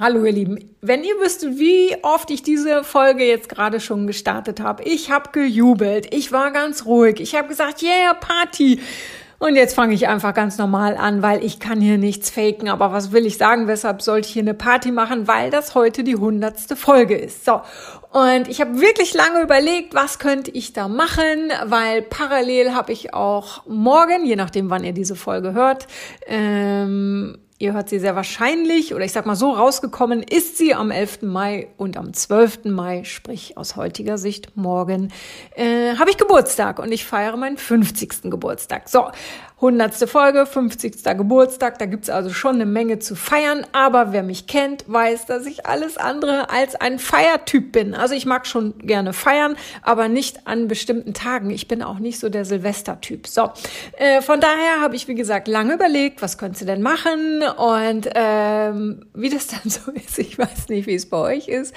Hallo ihr Lieben, wenn ihr wüsstet, wie oft ich diese Folge jetzt gerade schon gestartet habe. Ich habe gejubelt, ich war ganz ruhig, ich habe gesagt, yeah, Party. Und jetzt fange ich einfach ganz normal an, weil ich kann hier nichts faken. Aber was will ich sagen? Weshalb sollte ich hier eine Party machen? Weil das heute die hundertste Folge ist. So. Und ich habe wirklich lange überlegt, was könnte ich da machen, weil parallel habe ich auch morgen, je nachdem, wann ihr diese Folge hört, ähm, Ihr hört sie sehr wahrscheinlich, oder ich sag mal so, rausgekommen ist sie am 11. Mai und am 12. Mai, sprich aus heutiger Sicht morgen, äh, habe ich Geburtstag und ich feiere meinen 50. Geburtstag. So, Hundertste Folge, 50. Geburtstag, da gibt's also schon eine Menge zu feiern, aber wer mich kennt, weiß, dass ich alles andere als ein Feiertyp bin. Also ich mag schon gerne feiern, aber nicht an bestimmten Tagen. Ich bin auch nicht so der Silvestertyp. So, äh, von daher habe ich, wie gesagt, lange überlegt, was könntest du denn machen und ähm, wie das dann so ist, ich weiß nicht, wie es bei euch ist.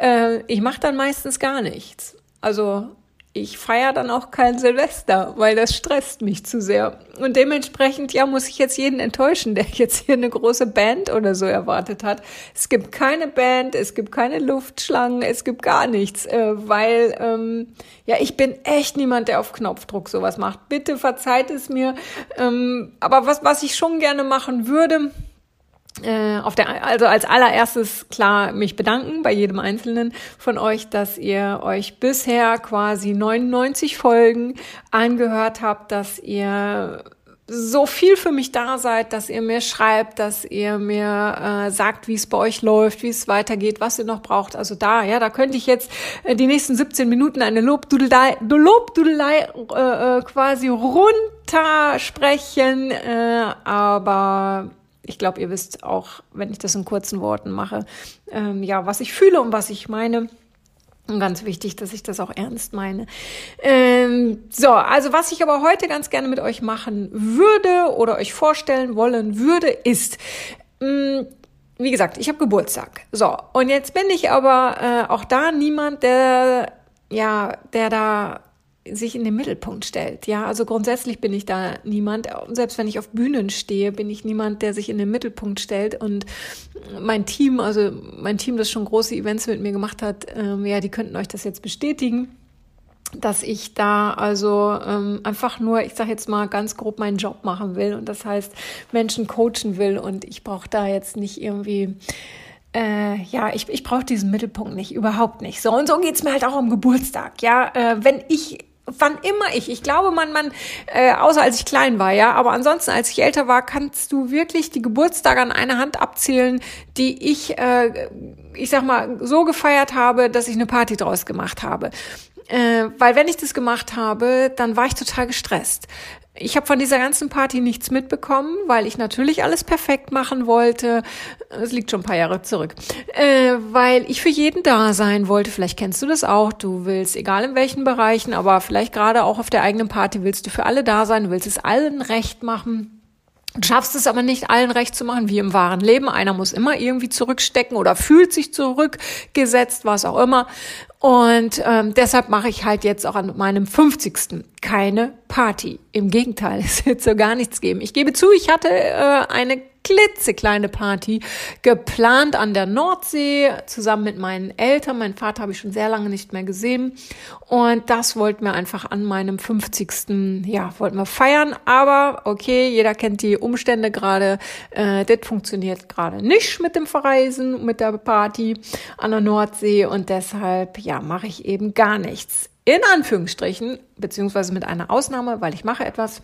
Äh, ich mache dann meistens gar nichts. Also ich feiere dann auch kein Silvester, weil das stresst mich zu sehr. Und dementsprechend, ja, muss ich jetzt jeden enttäuschen, der jetzt hier eine große Band oder so erwartet hat. Es gibt keine Band, es gibt keine Luftschlangen, es gibt gar nichts, äh, weil, ähm, ja, ich bin echt niemand, der auf Knopfdruck sowas macht. Bitte verzeiht es mir. Ähm, aber was, was ich schon gerne machen würde, auf der, also als allererstes klar mich bedanken bei jedem einzelnen von euch, dass ihr euch bisher quasi 99 Folgen angehört habt, dass ihr so viel für mich da seid, dass ihr mir schreibt, dass ihr mir äh, sagt, wie es bei euch läuft, wie es weitergeht, was ihr noch braucht. Also da, ja, da könnte ich jetzt äh, die nächsten 17 Minuten eine Lobdudelei, Lobdudelei äh, äh, quasi runtersprechen, äh, aber ich glaube, ihr wisst auch, wenn ich das in kurzen Worten mache, ähm, ja, was ich fühle und was ich meine. Und ganz wichtig, dass ich das auch ernst meine. Ähm, so, also was ich aber heute ganz gerne mit euch machen würde oder euch vorstellen wollen würde, ist, mh, mm, wie gesagt, ich habe Geburtstag. So, und jetzt bin ich aber äh, auch da niemand, der ja, der da sich in den Mittelpunkt stellt. Ja, also grundsätzlich bin ich da niemand, selbst wenn ich auf Bühnen stehe, bin ich niemand, der sich in den Mittelpunkt stellt. Und mein Team, also mein Team, das schon große Events mit mir gemacht hat, ähm, ja, die könnten euch das jetzt bestätigen dass ich da also ähm, einfach nur, ich sage jetzt mal ganz grob, meinen Job machen will und das heißt Menschen coachen will und ich brauche da jetzt nicht irgendwie äh, ja, ich, ich brauche diesen Mittelpunkt nicht, überhaupt nicht. So, und so geht's mir halt auch am Geburtstag. Ja, äh, wenn ich wann immer ich. Ich glaube, man, man, äh, außer als ich klein war, ja, aber ansonsten, als ich älter war, kannst du wirklich die Geburtstage an einer Hand abzählen, die ich, äh, ich sag mal, so gefeiert habe, dass ich eine Party draus gemacht habe. Äh, weil wenn ich das gemacht habe, dann war ich total gestresst. Ich habe von dieser ganzen Party nichts mitbekommen, weil ich natürlich alles perfekt machen wollte. Es liegt schon ein paar Jahre zurück. Äh, weil ich für jeden da sein wollte. Vielleicht kennst du das auch. Du willst, egal in welchen Bereichen, aber vielleicht gerade auch auf der eigenen Party, willst du für alle da sein, willst es allen recht machen. Du schaffst es aber nicht, allen recht zu machen, wie im wahren Leben. Einer muss immer irgendwie zurückstecken oder fühlt sich zurückgesetzt, was auch immer. Und ähm, deshalb mache ich halt jetzt auch an meinem 50. keine Party. Im Gegenteil, es wird so gar nichts geben. Ich gebe zu, ich hatte äh, eine klitzekleine Party geplant an der Nordsee zusammen mit meinen Eltern. Mein Vater habe ich schon sehr lange nicht mehr gesehen und das wollten wir einfach an meinem 50. ja, wollten wir feiern, aber okay, jeder kennt die Umstände gerade. Äh, das funktioniert gerade nicht mit dem Verreisen, mit der Party an der Nordsee und deshalb ja, mache ich eben gar nichts. In Anführungsstrichen, beziehungsweise mit einer Ausnahme, weil ich mache etwas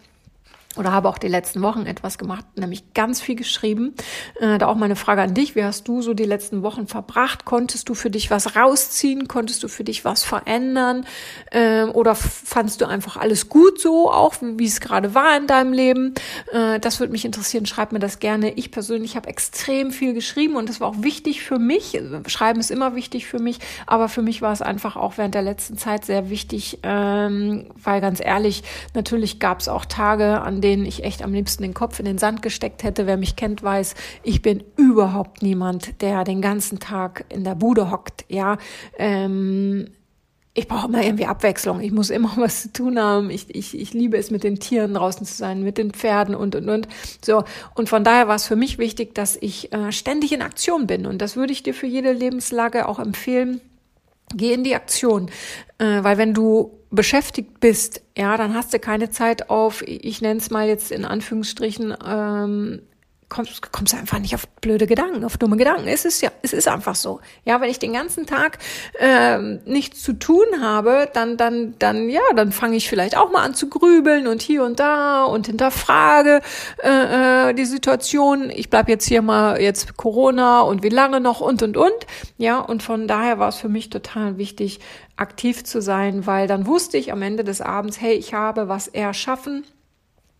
oder habe auch die letzten Wochen etwas gemacht, nämlich ganz viel geschrieben. Äh, da auch meine Frage an dich, wie hast du so die letzten Wochen verbracht? Konntest du für dich was rausziehen? Konntest du für dich was verändern? Äh, oder fandst du einfach alles gut so, auch wie, es gerade war in deinem Leben? Äh, das würde mich interessieren, schreib mir das gerne. Ich persönlich habe extrem viel geschrieben und das war auch wichtig für mich. Schreiben ist immer wichtig für mich, aber für mich war es einfach auch während der letzten Zeit sehr wichtig, ähm, weil ganz ehrlich, natürlich gab es auch Tage, an denen denen ich echt am liebsten den Kopf in den Sand gesteckt hätte. Wer mich kennt, weiß, ich bin überhaupt niemand, der den ganzen Tag in der Bude hockt. Ja, ähm, ich brauche immer irgendwie Abwechslung. Ich muss immer was zu tun haben. Ich, ich, ich liebe es, mit den Tieren draußen zu sein, mit den Pferden und, und, und. So. Und von daher war es für mich wichtig, dass ich äh, ständig in Aktion bin. Und das würde ich dir für jede Lebenslage auch empfehlen. Geh in die Aktion. Äh, weil wenn du beschäftigt bist, ja, dann hast du keine Zeit auf, ich nenne es mal jetzt in Anführungsstrichen, ähm, kommst, kommst einfach nicht auf blöde Gedanken, auf dumme Gedanken. Es ist ja, es ist einfach so. Ja, wenn ich den ganzen Tag ähm, nichts zu tun habe, dann, dann, dann, ja, dann fange ich vielleicht auch mal an zu grübeln und hier und da und hinterfrage äh, äh, die Situation. Ich bleib jetzt hier mal jetzt Corona und wie lange noch und und und. Ja, und von daher war es für mich total wichtig, aktiv zu sein, weil dann wusste ich am Ende des Abends, hey, ich habe was erschaffen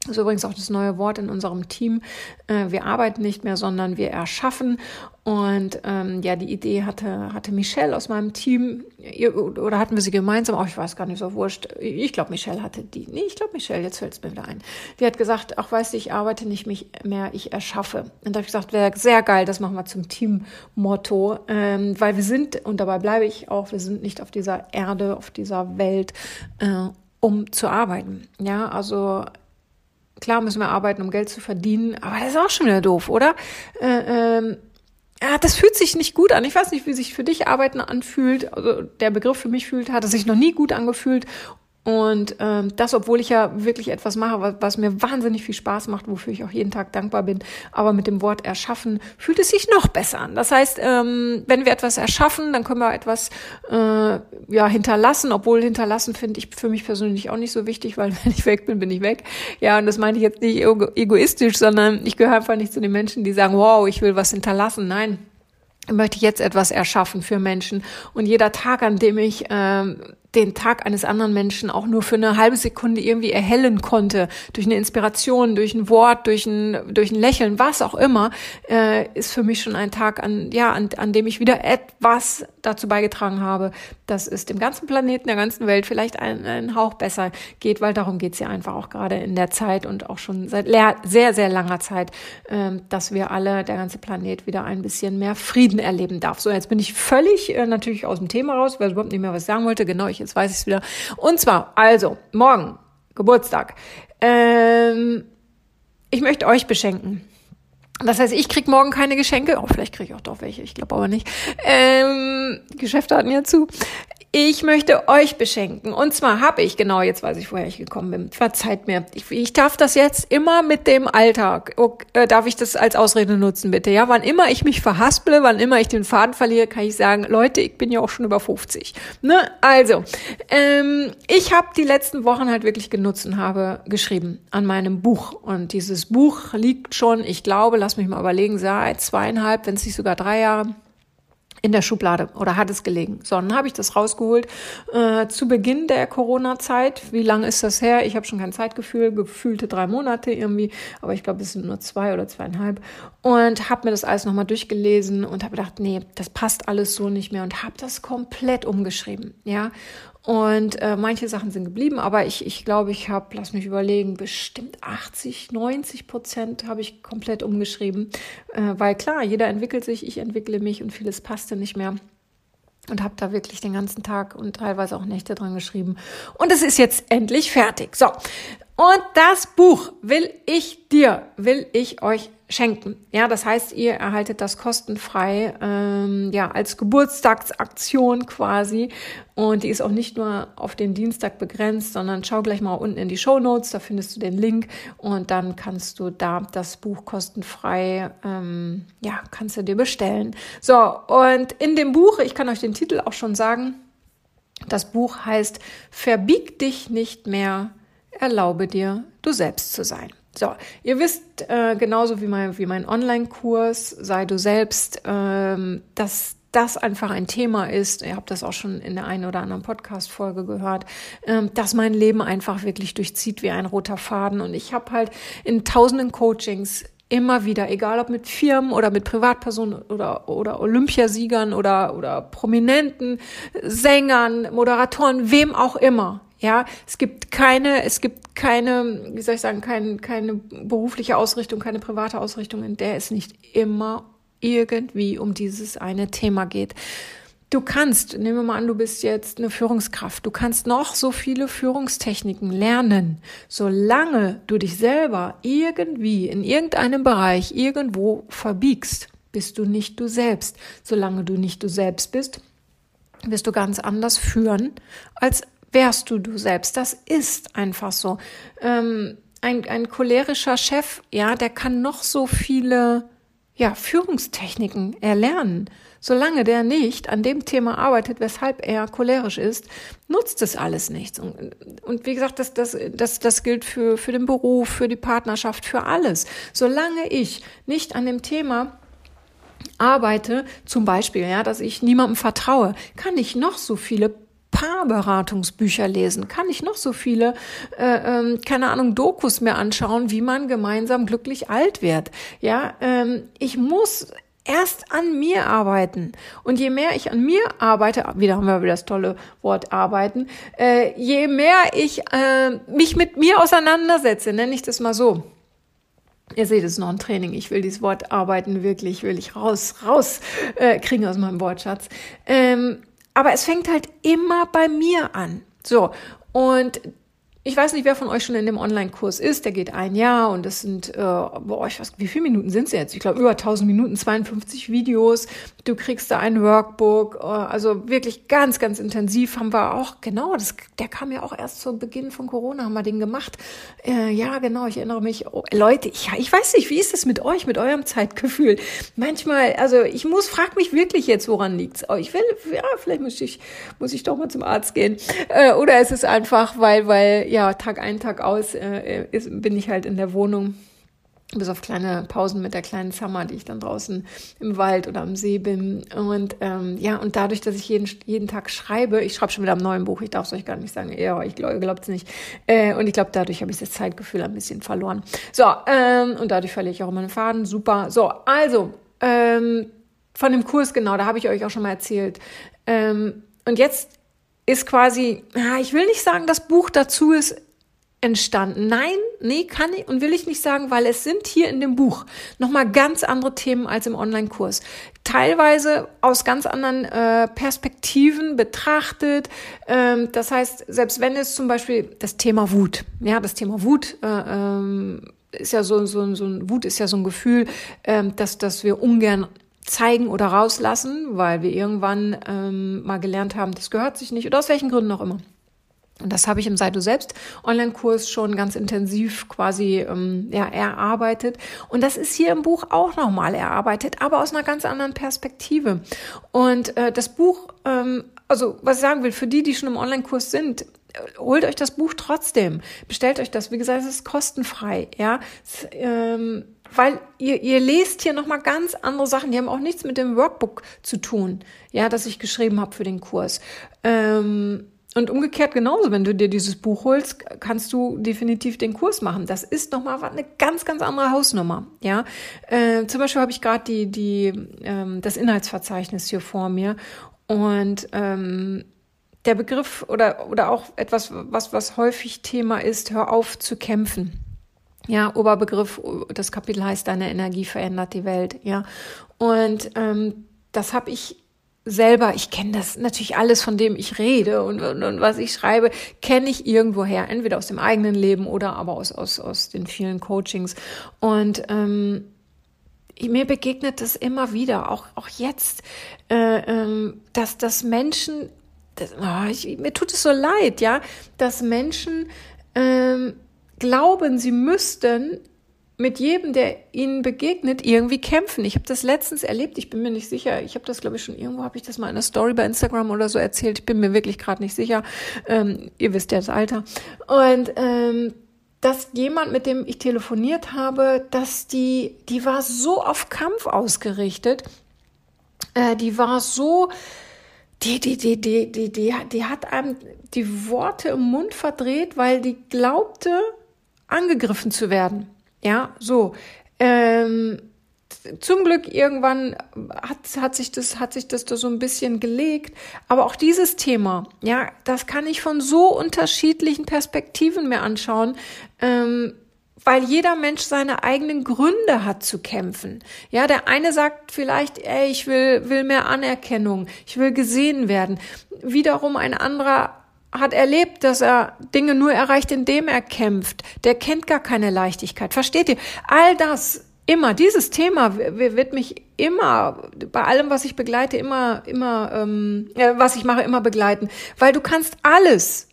das ist übrigens auch das neue Wort in unserem Team. Äh, wir arbeiten nicht mehr, sondern wir erschaffen. Und ähm, ja, die Idee hatte, hatte Michelle aus meinem Team, oder hatten wir sie gemeinsam? Auch ich weiß gar nicht, so wurscht. Ich glaube, Michelle hatte die. Nee, ich glaube, Michelle, jetzt fällt es mir wieder ein. Die hat gesagt, ach weißt du, ich arbeite nicht mich mehr, ich erschaffe. Und da habe ich gesagt, wäre sehr geil, das machen wir zum Teammotto. Ähm, weil wir sind, und dabei bleibe ich auch, wir sind nicht auf dieser Erde, auf dieser Welt, äh, um zu arbeiten. Ja, also Klar müssen wir arbeiten, um Geld zu verdienen, aber das ist auch schon wieder doof, oder? Äh, ähm, ja, das fühlt sich nicht gut an. Ich weiß nicht, wie sich für dich Arbeiten anfühlt. Also der Begriff für mich fühlt, hat es sich noch nie gut angefühlt. Und ähm, das, obwohl ich ja wirklich etwas mache, was, was mir wahnsinnig viel Spaß macht, wofür ich auch jeden Tag dankbar bin. Aber mit dem Wort erschaffen fühlt es sich noch besser an. Das heißt, ähm, wenn wir etwas erschaffen, dann können wir etwas äh, ja hinterlassen. Obwohl hinterlassen finde ich für mich persönlich auch nicht so wichtig, weil wenn ich weg bin, bin ich weg. Ja, und das meine ich jetzt nicht egoistisch, sondern ich gehöre einfach nicht zu den Menschen, die sagen, wow, ich will was hinterlassen. Nein, möchte ich jetzt etwas erschaffen für Menschen. Und jeder Tag, an dem ich ähm, den Tag eines anderen Menschen auch nur für eine halbe Sekunde irgendwie erhellen konnte, durch eine Inspiration, durch ein Wort, durch ein, durch ein Lächeln, was auch immer, äh, ist für mich schon ein Tag, an, ja, an, an dem ich wieder etwas dazu beigetragen habe, dass es dem ganzen Planeten, der ganzen Welt vielleicht einen, Hauch besser geht, weil darum geht es ja einfach auch gerade in der Zeit und auch schon seit sehr, sehr langer Zeit, äh, dass wir alle, der ganze Planet wieder ein bisschen mehr Frieden erleben darf. So, jetzt bin ich völlig äh, natürlich aus dem Thema raus, weil ich überhaupt nicht mehr was sagen wollte. Genau, ich jetzt weiß ich es wieder. Und zwar, also, morgen, Geburtstag. Ähm, ich möchte euch beschenken. Das heißt, ich krieg morgen keine Geschenke. Oh, vielleicht kriege ich auch doch welche. Ich glaube aber nicht. Ähm, Geschäfte hatten ja zu. Ich möchte euch beschenken. Und zwar habe ich, genau, jetzt weiß ich, woher ich gekommen bin. Verzeiht mir. Ich, ich darf das jetzt immer mit dem Alltag. Okay, äh, darf ich das als Ausrede nutzen, bitte? Ja, wann immer ich mich verhasple, wann immer ich den Faden verliere, kann ich sagen, Leute, ich bin ja auch schon über 50. Ne? Also, ähm, ich habe die letzten Wochen halt wirklich genutzt und habe geschrieben an meinem Buch. Und dieses Buch liegt schon, ich glaube, lass mich mal überlegen, seit zweieinhalb, wenn es nicht sogar drei Jahre in der Schublade oder hat es gelegen. So, dann habe ich das rausgeholt äh, zu Beginn der Corona-Zeit. Wie lange ist das her? Ich habe schon kein Zeitgefühl, gefühlte drei Monate irgendwie, aber ich glaube, es sind nur zwei oder zweieinhalb. Und habe mir das alles nochmal durchgelesen und habe gedacht, nee, das passt alles so nicht mehr und habe das komplett umgeschrieben. Ja, und äh, manche Sachen sind geblieben, aber ich, ich glaube, ich habe, lass mich überlegen, bestimmt 80, 90 Prozent habe ich komplett umgeschrieben. Äh, weil klar, jeder entwickelt sich, ich entwickle mich und vieles passte nicht mehr. Und habe da wirklich den ganzen Tag und teilweise auch Nächte dran geschrieben. Und es ist jetzt endlich fertig. So. Und das Buch will ich dir, will ich euch schenken. Ja, das heißt, ihr erhaltet das kostenfrei, ähm, ja, als Geburtstagsaktion quasi. Und die ist auch nicht nur auf den Dienstag begrenzt, sondern schau gleich mal unten in die Show Notes, da findest du den Link und dann kannst du da das Buch kostenfrei, ähm, ja, kannst du dir bestellen. So, und in dem Buch, ich kann euch den Titel auch schon sagen, das Buch heißt Verbieg dich nicht mehr, erlaube dir, du selbst zu sein. So, ihr wisst äh, genauso wie mein, wie mein Online-Kurs, sei du selbst, ähm, dass das einfach ein Thema ist, ihr habt das auch schon in der einen oder anderen Podcast-Folge gehört, ähm, dass mein Leben einfach wirklich durchzieht wie ein roter Faden. Und ich habe halt in tausenden Coachings immer wieder, egal ob mit Firmen oder mit Privatpersonen oder, oder Olympiasiegern oder, oder Prominenten, Sängern, Moderatoren, wem auch immer. Ja, es gibt keine, es gibt keine, wie soll ich sagen, kein, keine berufliche Ausrichtung, keine private Ausrichtung, in der es nicht immer irgendwie um dieses eine Thema geht. Du kannst, nehmen wir mal an, du bist jetzt eine Führungskraft, du kannst noch so viele Führungstechniken lernen, solange du dich selber irgendwie in irgendeinem Bereich irgendwo verbiegst, bist du nicht du selbst. Solange du nicht du selbst bist, wirst du ganz anders führen, als wärst du du selbst. Das ist einfach so. Ähm, ein, ein cholerischer Chef, ja, der kann noch so viele ja, Führungstechniken erlernen. Solange der nicht an dem Thema arbeitet, weshalb er cholerisch ist, nutzt es alles nichts. Und, und wie gesagt, das, das, das, das gilt für, für den Beruf, für die Partnerschaft, für alles. Solange ich nicht an dem Thema arbeite, zum Beispiel, ja, dass ich niemandem vertraue, kann ich noch so viele Paarberatungsbücher lesen, kann ich noch so viele, äh, ähm, keine Ahnung, Dokus mir anschauen, wie man gemeinsam glücklich alt wird. Ja, ähm, ich muss erst an mir arbeiten. Und je mehr ich an mir arbeite, wieder haben wir wieder das tolle Wort arbeiten, äh, je mehr ich äh, mich mit mir auseinandersetze, nenne ich das mal so. Ihr seht, es ist noch ein Training. Ich will dieses Wort arbeiten wirklich, will ich raus, raus äh, kriegen aus meinem Wortschatz. Ähm, aber es fängt halt immer bei mir an. So. Und ich weiß nicht, wer von euch schon in dem Online-Kurs ist. Der geht ein Jahr und das sind, äh, boah, ich weiß, wie viele Minuten sind es jetzt? Ich glaube, über 1000 Minuten, 52 Videos. Du kriegst da ein Workbook. Äh, also wirklich ganz, ganz intensiv haben wir auch, genau, das, der kam ja auch erst zu Beginn von Corona, haben wir den gemacht. Äh, ja, genau, ich erinnere mich. Oh, Leute, ich, ich weiß nicht, wie ist es mit euch, mit eurem Zeitgefühl? Manchmal, also ich muss, frag mich wirklich jetzt, woran liegt's? Oh, ich will, ja, vielleicht muss ich, muss ich doch mal zum Arzt gehen. Äh, oder ist es einfach, weil, weil, ja, Tag ein, Tag aus äh, ist, bin ich halt in der Wohnung. Bis auf kleine Pausen mit der kleinen Summer, die ich dann draußen im Wald oder am See bin. Und ähm, ja, und dadurch, dass ich jeden, jeden Tag schreibe, ich schreibe schon wieder am neuen Buch, ich darf es euch gar nicht sagen, ja, ich glaube es nicht. Äh, und ich glaube, dadurch habe ich das Zeitgefühl ein bisschen verloren. So, ähm, und dadurch verliere ich auch meinen Faden. Super. So, also, ähm, von dem Kurs, genau, da habe ich euch auch schon mal erzählt. Ähm, und jetzt ist quasi, ich will nicht sagen, das Buch dazu ist entstanden. Nein, nee, kann ich und will ich nicht sagen, weil es sind hier in dem Buch nochmal ganz andere Themen als im Online-Kurs. Teilweise aus ganz anderen äh, Perspektiven betrachtet. Ähm, das heißt, selbst wenn es zum Beispiel das Thema Wut, ja, das Thema Wut äh, ähm, ist ja so, so, so ein Wut ist ja so ein Gefühl, ähm, dass, dass wir ungern zeigen oder rauslassen, weil wir irgendwann ähm, mal gelernt haben, das gehört sich nicht oder aus welchen Gründen auch immer. Und das habe ich im Sei du selbst Online-Kurs schon ganz intensiv quasi ähm, ja, erarbeitet. Und das ist hier im Buch auch nochmal erarbeitet, aber aus einer ganz anderen Perspektive. Und äh, das Buch, ähm, also was ich sagen will, für die, die schon im Online-Kurs sind, äh, holt euch das Buch trotzdem. Bestellt euch das. Wie gesagt, es ist kostenfrei. Ja, es, ähm, weil ihr, ihr lest hier nochmal ganz andere Sachen, die haben auch nichts mit dem Workbook zu tun, ja, das ich geschrieben habe für den Kurs. Ähm, und umgekehrt genauso, wenn du dir dieses Buch holst, kannst du definitiv den Kurs machen. Das ist nochmal eine ganz, ganz andere Hausnummer. Ja, äh, zum Beispiel habe ich gerade die, die, ähm, das Inhaltsverzeichnis hier vor mir und ähm, der Begriff oder oder auch etwas, was was häufig Thema ist: Hör auf zu kämpfen. Ja, Oberbegriff, das Kapitel heißt, deine Energie verändert die Welt. Ja, und ähm, das habe ich selber, ich kenne das natürlich alles, von dem ich rede und, und, und was ich schreibe, kenne ich irgendwoher, entweder aus dem eigenen Leben oder aber aus, aus, aus den vielen Coachings. Und ähm, mir begegnet das immer wieder, auch, auch jetzt, äh, ähm, dass, dass Menschen, das, oh, ich, mir tut es so leid, ja, dass Menschen ähm, glauben, sie müssten mit jedem, der ihnen begegnet, irgendwie kämpfen. Ich habe das letztens erlebt, ich bin mir nicht sicher. Ich habe das, glaube ich, schon irgendwo, habe ich das mal in einer Story bei Instagram oder so erzählt. Ich bin mir wirklich gerade nicht sicher. Ähm, ihr wisst ja das Alter. Und ähm, dass jemand, mit dem ich telefoniert habe, dass die, die war so auf Kampf ausgerichtet, äh, die war so, die, die, die, die, die, die, die hat einem die Worte im Mund verdreht, weil die glaubte, angegriffen zu werden. Ja, so. Ähm, zum Glück irgendwann hat, hat sich das, hat sich das da so ein bisschen gelegt. Aber auch dieses Thema, ja, das kann ich von so unterschiedlichen Perspektiven mir anschauen. Ähm, weil jeder Mensch seine eigenen Gründe hat zu kämpfen. Ja, der eine sagt vielleicht, ey, ich will, will mehr Anerkennung, ich will gesehen werden. Wiederum ein anderer hat erlebt, dass er Dinge nur erreicht, indem er kämpft. Der kennt gar keine Leichtigkeit. Versteht ihr? All das immer, dieses Thema wird mich immer bei allem, was ich begleite, immer, immer, ähm, äh, was ich mache, immer begleiten, weil du kannst alles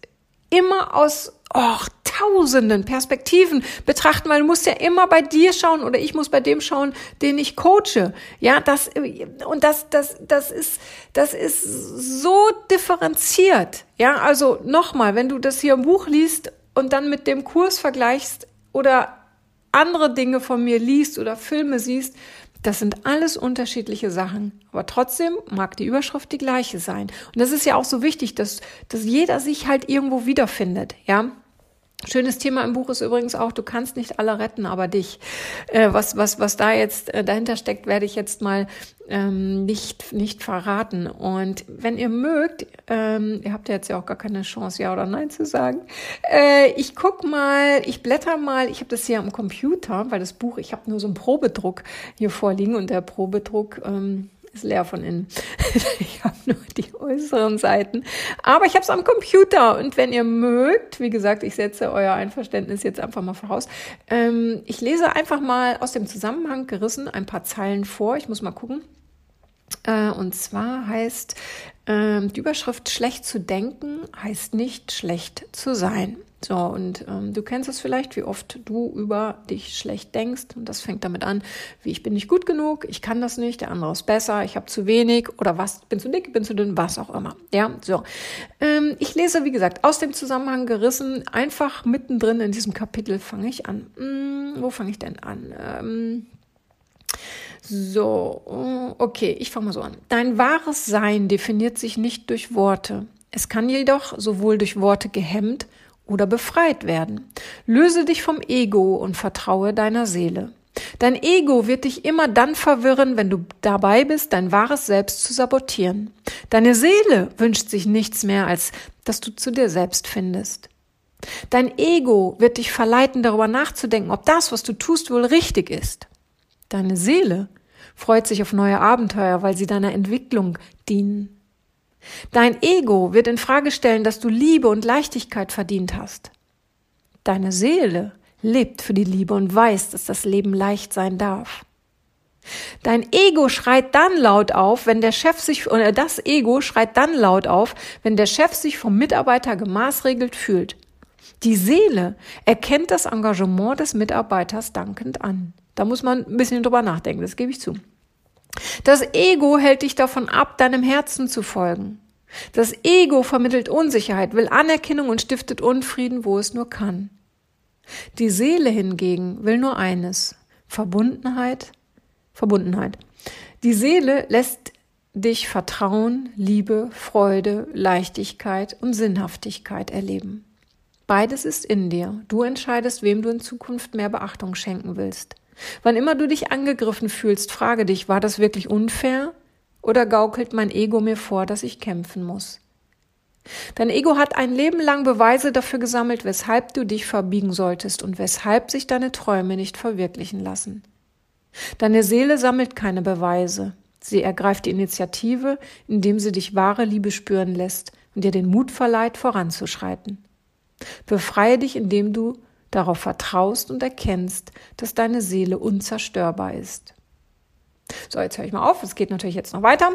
immer aus oh, tausenden Perspektiven betrachten, weil du musst ja immer bei dir schauen oder ich muss bei dem schauen, den ich coache. Ja, das, und das, das, das ist, das ist so differenziert. Ja, also nochmal, wenn du das hier im Buch liest und dann mit dem Kurs vergleichst oder andere Dinge von mir liest oder Filme siehst, das sind alles unterschiedliche Sachen. Aber trotzdem mag die Überschrift die gleiche sein. Und das ist ja auch so wichtig, dass, dass jeder sich halt irgendwo wiederfindet, ja. Schönes Thema im Buch ist übrigens auch, du kannst nicht alle retten, aber dich. Äh, was, was, was da jetzt äh, dahinter steckt, werde ich jetzt mal ähm, nicht, nicht verraten. Und wenn ihr mögt, ähm, ihr habt ja jetzt ja auch gar keine Chance, ja oder nein zu sagen. Äh, ich guck mal, ich blätter mal, ich habe das hier am Computer, weil das Buch, ich habe nur so einen Probedruck hier vorliegen und der Probedruck, ähm, ist leer von innen. ich habe nur die äußeren Seiten. Aber ich habe es am Computer. Und wenn ihr mögt, wie gesagt, ich setze euer Einverständnis jetzt einfach mal voraus. Ähm, ich lese einfach mal aus dem Zusammenhang gerissen ein paar Zeilen vor. Ich muss mal gucken. Äh, und zwar heißt äh, die Überschrift schlecht zu denken heißt nicht schlecht zu sein. So, und ähm, du kennst es vielleicht, wie oft du über dich schlecht denkst. Und das fängt damit an, wie ich bin nicht gut genug, ich kann das nicht, der andere ist besser, ich habe zu wenig oder was, bin zu dick, bin zu dünn, was auch immer. Ja, so. Ähm, ich lese, wie gesagt, aus dem Zusammenhang gerissen, einfach mittendrin in diesem Kapitel fange ich an. Hm, wo fange ich denn an? Ähm, so, okay, ich fange mal so an. Dein wahres Sein definiert sich nicht durch Worte. Es kann jedoch sowohl durch Worte gehemmt oder befreit werden. Löse dich vom Ego und vertraue deiner Seele. Dein Ego wird dich immer dann verwirren, wenn du dabei bist, dein wahres Selbst zu sabotieren. Deine Seele wünscht sich nichts mehr, als dass du zu dir selbst findest. Dein Ego wird dich verleiten, darüber nachzudenken, ob das, was du tust, wohl richtig ist. Deine Seele freut sich auf neue Abenteuer, weil sie deiner Entwicklung dienen. Dein Ego wird in Frage stellen, dass du Liebe und Leichtigkeit verdient hast. Deine Seele lebt für die Liebe und weiß, dass das Leben leicht sein darf. Dein Ego schreit dann laut auf, wenn der Chef sich, oder das Ego schreit dann laut auf, wenn der Chef sich vom Mitarbeiter gemaßregelt fühlt. Die Seele erkennt das Engagement des Mitarbeiters dankend an. Da muss man ein bisschen drüber nachdenken, das gebe ich zu. Das Ego hält dich davon ab, deinem Herzen zu folgen. Das Ego vermittelt Unsicherheit, will Anerkennung und stiftet Unfrieden, wo es nur kann. Die Seele hingegen will nur eines, Verbundenheit, Verbundenheit. Die Seele lässt dich Vertrauen, Liebe, Freude, Leichtigkeit und Sinnhaftigkeit erleben. Beides ist in dir. Du entscheidest, wem du in Zukunft mehr Beachtung schenken willst. Wann immer du dich angegriffen fühlst, frage dich, war das wirklich unfair oder gaukelt mein Ego mir vor, dass ich kämpfen muss? Dein Ego hat ein Leben lang Beweise dafür gesammelt, weshalb du dich verbiegen solltest und weshalb sich deine Träume nicht verwirklichen lassen. Deine Seele sammelt keine Beweise. Sie ergreift die Initiative, indem sie dich wahre Liebe spüren lässt und dir den Mut verleiht, voranzuschreiten. Befreie dich, indem du darauf vertraust und erkennst, dass deine Seele unzerstörbar ist. So, jetzt höre ich mal auf. Es geht natürlich jetzt noch weiter.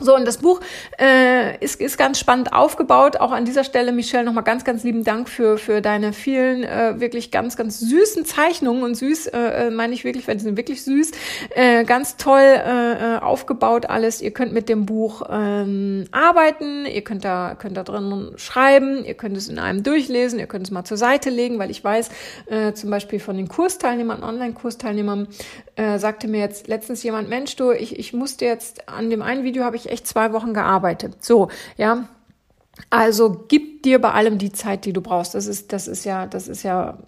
So, und das Buch äh, ist, ist ganz spannend aufgebaut. Auch an dieser Stelle, Michelle, nochmal ganz, ganz lieben Dank für, für deine vielen äh, wirklich ganz, ganz süßen Zeichnungen. Und süß äh, äh meine ich wirklich, weil die sind wirklich süß. Äh, ganz toll äh, äh, aufgebaut alles. Ihr könnt mit dem Buch ähm, arbeiten, ihr könnt da, könnt da drin schreiben, ihr könnt es in einem durchlesen, ihr könnt es mal zur Seite legen, weil ich weiß, äh, zum Beispiel von den Kursteilnehmern, Online-Kursteilnehmern, äh, sagte mir jetzt letztens jemand, Mensch, du, ich, ich musste jetzt, an dem einen Video habe ich echt zwei Wochen gearbeitet. So, ja. Also gib dir bei allem die Zeit, die du brauchst. Das ist, das ist ja, das ist ja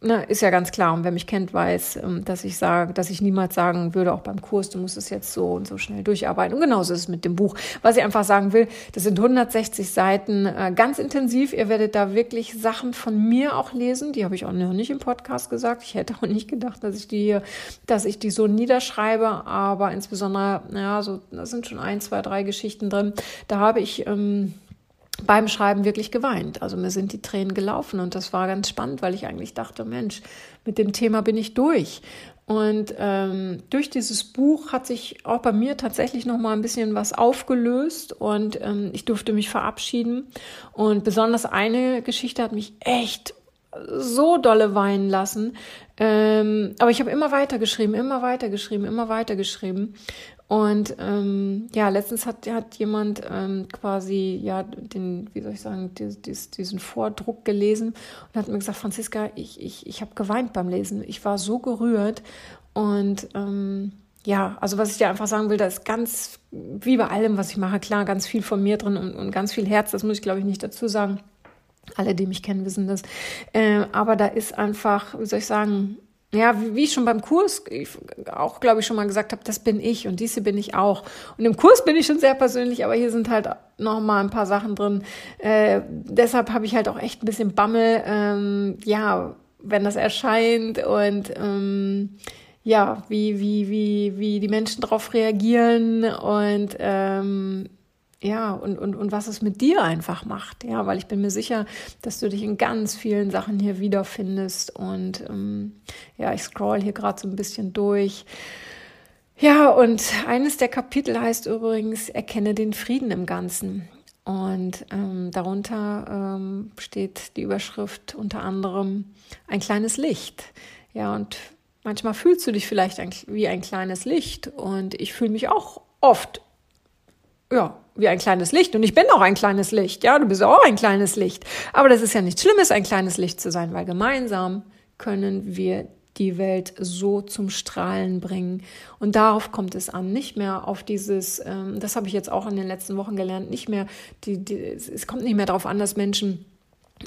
ne, ist ja ganz klar. Und wer mich kennt, weiß, ähm, dass ich sage, dass ich niemals sagen würde, auch beim Kurs, du musst es jetzt so und so schnell durcharbeiten. Und genauso ist es mit dem Buch. Was ich einfach sagen will, das sind 160 Seiten, äh, ganz intensiv. Ihr werdet da wirklich Sachen von mir auch lesen. Die habe ich auch noch nicht im Podcast gesagt. Ich hätte auch nicht gedacht, dass ich die, dass ich die so niederschreibe. Aber insbesondere, ja, so, da sind schon ein, zwei, drei Geschichten drin. Da habe ich, ähm, beim Schreiben wirklich geweint. Also mir sind die Tränen gelaufen und das war ganz spannend, weil ich eigentlich dachte, Mensch, mit dem Thema bin ich durch. Und ähm, durch dieses Buch hat sich auch bei mir tatsächlich noch mal ein bisschen was aufgelöst und ähm, ich durfte mich verabschieden. Und besonders eine Geschichte hat mich echt so dolle weinen lassen. Ähm, aber ich habe immer weiter geschrieben, immer weiter geschrieben, immer weiter geschrieben. Und ähm, ja, letztens hat, hat jemand ähm, quasi ja den, wie soll ich sagen, dies, dies, diesen Vordruck gelesen und hat mir gesagt, Franziska, ich, ich, ich habe geweint beim Lesen. Ich war so gerührt. Und ähm, ja, also was ich dir einfach sagen will, da ist ganz, wie bei allem, was ich mache, klar, ganz viel von mir drin und, und ganz viel Herz, das muss ich, glaube ich, nicht dazu sagen. Alle, die mich kennen, wissen das. Äh, aber da ist einfach, wie soll ich sagen, ja, wie ich schon beim Kurs auch, glaube ich, schon mal gesagt habe, das bin ich und diese bin ich auch. Und im Kurs bin ich schon sehr persönlich, aber hier sind halt noch mal ein paar Sachen drin. Äh, deshalb habe ich halt auch echt ein bisschen Bammel, ähm, ja, wenn das erscheint und ähm, ja, wie, wie, wie, wie die Menschen darauf reagieren und ähm, ja, und, und, und was es mit dir einfach macht. Ja, weil ich bin mir sicher, dass du dich in ganz vielen Sachen hier wiederfindest. Und ähm, ja, ich scroll hier gerade so ein bisschen durch. Ja, und eines der Kapitel heißt übrigens, erkenne den Frieden im Ganzen. Und ähm, darunter ähm, steht die Überschrift unter anderem ein kleines Licht. Ja, und manchmal fühlst du dich vielleicht ein, wie ein kleines Licht. Und ich fühle mich auch oft, ja, wie ein kleines Licht. Und ich bin auch ein kleines Licht. Ja, du bist auch ein kleines Licht. Aber das ist ja nichts Schlimmes, ein kleines Licht zu sein, weil gemeinsam können wir die Welt so zum Strahlen bringen. Und darauf kommt es an, nicht mehr auf dieses, ähm, das habe ich jetzt auch in den letzten Wochen gelernt, nicht mehr, die, die, es kommt nicht mehr darauf an, dass Menschen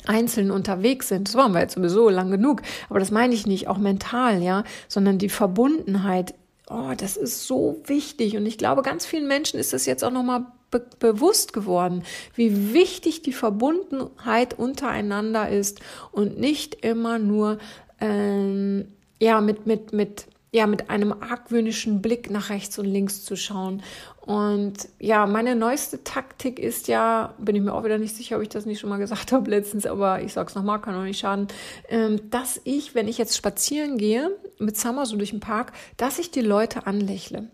einzeln unterwegs sind. Das waren wir jetzt sowieso lang genug. Aber das meine ich nicht, auch mental, ja, sondern die Verbundenheit. Oh, das ist so wichtig. Und ich glaube, ganz vielen Menschen ist das jetzt auch nochmal be bewusst geworden, wie wichtig die Verbundenheit untereinander ist und nicht immer nur ähm, ja mit mit mit ja mit einem argwöhnischen Blick nach rechts und links zu schauen. Und ja, meine neueste Taktik ist ja, bin ich mir auch wieder nicht sicher, ob ich das nicht schon mal gesagt habe letztens, aber ich sag's nochmal, kann auch nicht schaden, ähm, dass ich, wenn ich jetzt spazieren gehe mit Summer so durch den Park, dass ich die Leute anlächle.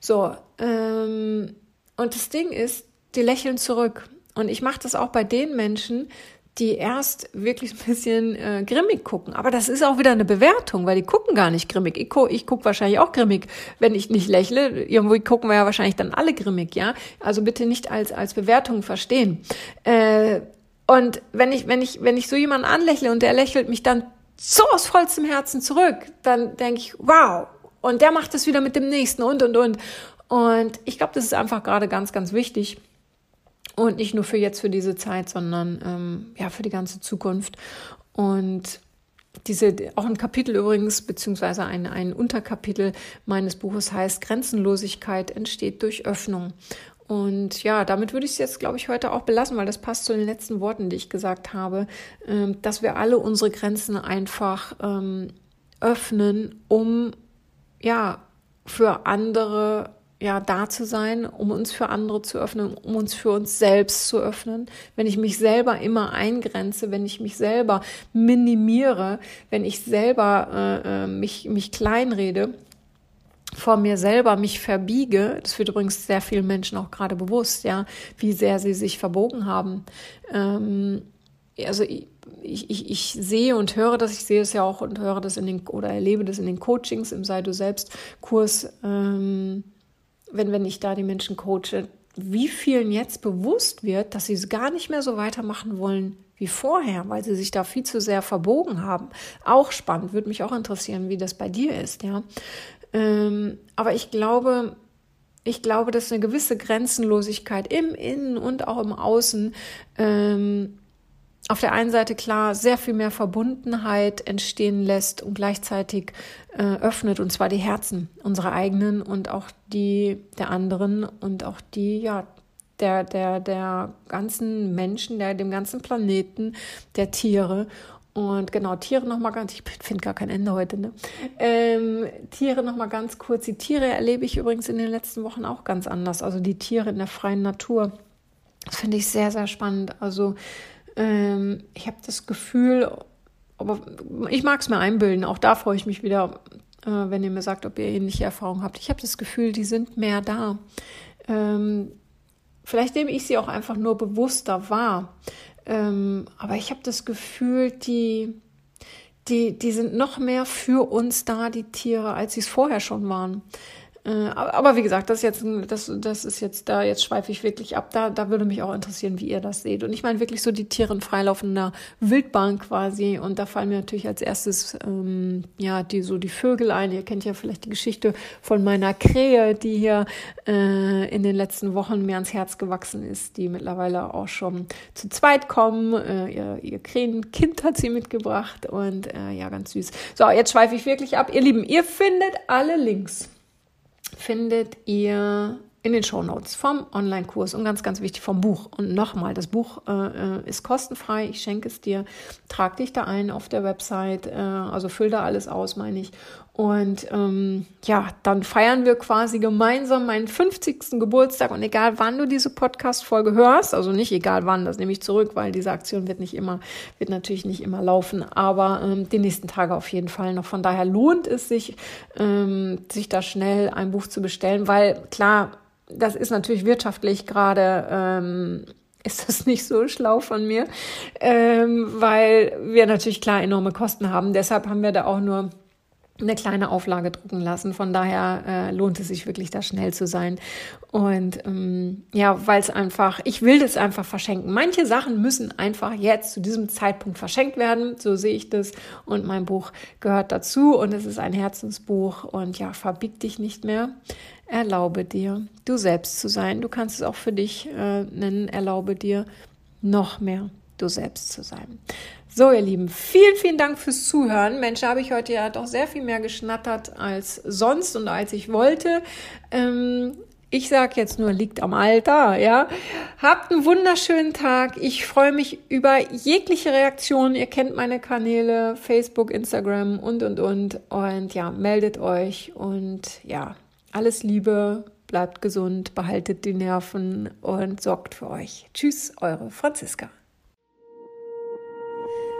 So, ähm, und das Ding ist, die lächeln zurück. Und ich mache das auch bei den Menschen, die erst wirklich ein bisschen äh, grimmig gucken. Aber das ist auch wieder eine Bewertung, weil die gucken gar nicht grimmig. Ich, gu ich gucke wahrscheinlich auch grimmig, wenn ich nicht lächle. Irgendwo gucken wir ja wahrscheinlich dann alle grimmig, ja. Also bitte nicht als, als Bewertung verstehen. Äh, und wenn ich, wenn ich, wenn ich so jemanden anlächle und der lächelt mich dann so aus vollstem Herzen zurück, dann denke ich, wow. Und der macht das wieder mit dem nächsten und, und, und. Und ich glaube, das ist einfach gerade ganz, ganz wichtig. Und nicht nur für jetzt, für diese Zeit, sondern ähm, ja, für die ganze Zukunft. Und diese, auch ein Kapitel übrigens, beziehungsweise ein, ein Unterkapitel meines Buches heißt Grenzenlosigkeit entsteht durch Öffnung. Und ja, damit würde ich es jetzt, glaube ich, heute auch belassen, weil das passt zu den letzten Worten, die ich gesagt habe, ähm, dass wir alle unsere Grenzen einfach ähm, öffnen, um ja für andere ja, da zu sein, um uns für andere zu öffnen, um uns für uns selbst zu öffnen. Wenn ich mich selber immer eingrenze, wenn ich mich selber minimiere, wenn ich selber äh, äh mich, mich kleinrede, vor mir selber mich verbiege, das wird übrigens sehr vielen Menschen auch gerade bewusst, ja, wie sehr sie sich verbogen haben. Ähm, also ich, ich, ich sehe und höre das, ich sehe es ja auch und höre das in den oder erlebe das in den Coachings im Sei du selbst Kurs, ähm, wenn, wenn ich da die Menschen coache, wie vielen jetzt bewusst wird, dass sie es gar nicht mehr so weitermachen wollen wie vorher, weil sie sich da viel zu sehr verbogen haben. Auch spannend, würde mich auch interessieren, wie das bei dir ist, ja. Ähm, aber ich glaube, ich glaube, dass eine gewisse Grenzenlosigkeit im Innen und auch im Außen ähm, auf der einen Seite klar sehr viel mehr Verbundenheit entstehen lässt und gleichzeitig äh, öffnet, und zwar die Herzen, unsere eigenen und auch die der anderen und auch die, ja, der, der, der ganzen Menschen, der, dem ganzen Planeten, der Tiere. Und genau, Tiere nochmal ganz, ich finde gar kein Ende heute, ne? Ähm, Tiere nochmal ganz kurz. Die Tiere erlebe ich übrigens in den letzten Wochen auch ganz anders. Also die Tiere in der freien Natur. Das finde ich sehr, sehr spannend. Also ähm, ich habe das Gefühl, aber ich mag es mir einbilden. Auch da freue ich mich wieder, äh, wenn ihr mir sagt, ob ihr ähnliche Erfahrungen habt. Ich habe das Gefühl, die sind mehr da. Ähm, vielleicht nehme ich sie auch einfach nur bewusster wahr. Ähm, aber ich habe das Gefühl, die, die, die sind noch mehr für uns da, die Tiere, als sie es vorher schon waren. Äh, aber wie gesagt, das ist jetzt, das, das ist jetzt da, jetzt schweife ich wirklich ab. Da, da würde mich auch interessieren, wie ihr das seht. Und ich meine wirklich so die Tiere in freilaufender Wildbahn quasi. Und da fallen mir natürlich als erstes, ähm, ja, die, so die Vögel ein. Ihr kennt ja vielleicht die Geschichte von meiner Krähe, die hier äh, in den letzten Wochen mir ans Herz gewachsen ist, die mittlerweile auch schon zu zweit kommen. Äh, ihr, ihr Krähenkind hat sie mitgebracht und äh, ja, ganz süß. So, jetzt schweife ich wirklich ab. Ihr Lieben, ihr findet alle Links findet ihr in den Shownotes vom Online-Kurs und ganz, ganz wichtig vom Buch. Und nochmal, das Buch äh, äh, ist kostenfrei. Ich schenke es dir. Trag dich da ein auf der Website. Äh, also füll da alles aus, meine ich. Und ähm, ja, dann feiern wir quasi gemeinsam meinen 50. Geburtstag. Und egal wann du diese Podcast-Folge hörst, also nicht egal wann, das nehme ich zurück, weil diese Aktion wird nicht immer, wird natürlich nicht immer laufen, aber ähm, die nächsten Tage auf jeden Fall noch. Von daher lohnt es sich, ähm, sich da schnell ein Buch zu bestellen, weil klar, das ist natürlich wirtschaftlich gerade. Ähm, ist das nicht so schlau von mir, ähm, weil wir natürlich klar enorme Kosten haben. Deshalb haben wir da auch nur eine kleine Auflage drucken lassen. Von daher äh, lohnt es sich wirklich, da schnell zu sein. Und ähm, ja, weil es einfach, ich will das einfach verschenken. Manche Sachen müssen einfach jetzt zu diesem Zeitpunkt verschenkt werden. So sehe ich das. Und mein Buch gehört dazu. Und es ist ein Herzensbuch. Und ja, verbieg dich nicht mehr. Erlaube dir, du selbst zu sein. Du kannst es auch für dich äh, nennen. Erlaube dir noch mehr du selbst zu sein. So, ihr Lieben, vielen, vielen Dank fürs Zuhören. Mensch, habe ich heute ja doch sehr viel mehr geschnattert als sonst und als ich wollte. Ähm, ich sage jetzt nur, liegt am Alter, ja. Habt einen wunderschönen Tag. Ich freue mich über jegliche Reaktionen. Ihr kennt meine Kanäle, Facebook, Instagram und, und, und. Und ja, meldet euch und ja, alles Liebe, bleibt gesund, behaltet die Nerven und sorgt für euch. Tschüss, eure Franziska.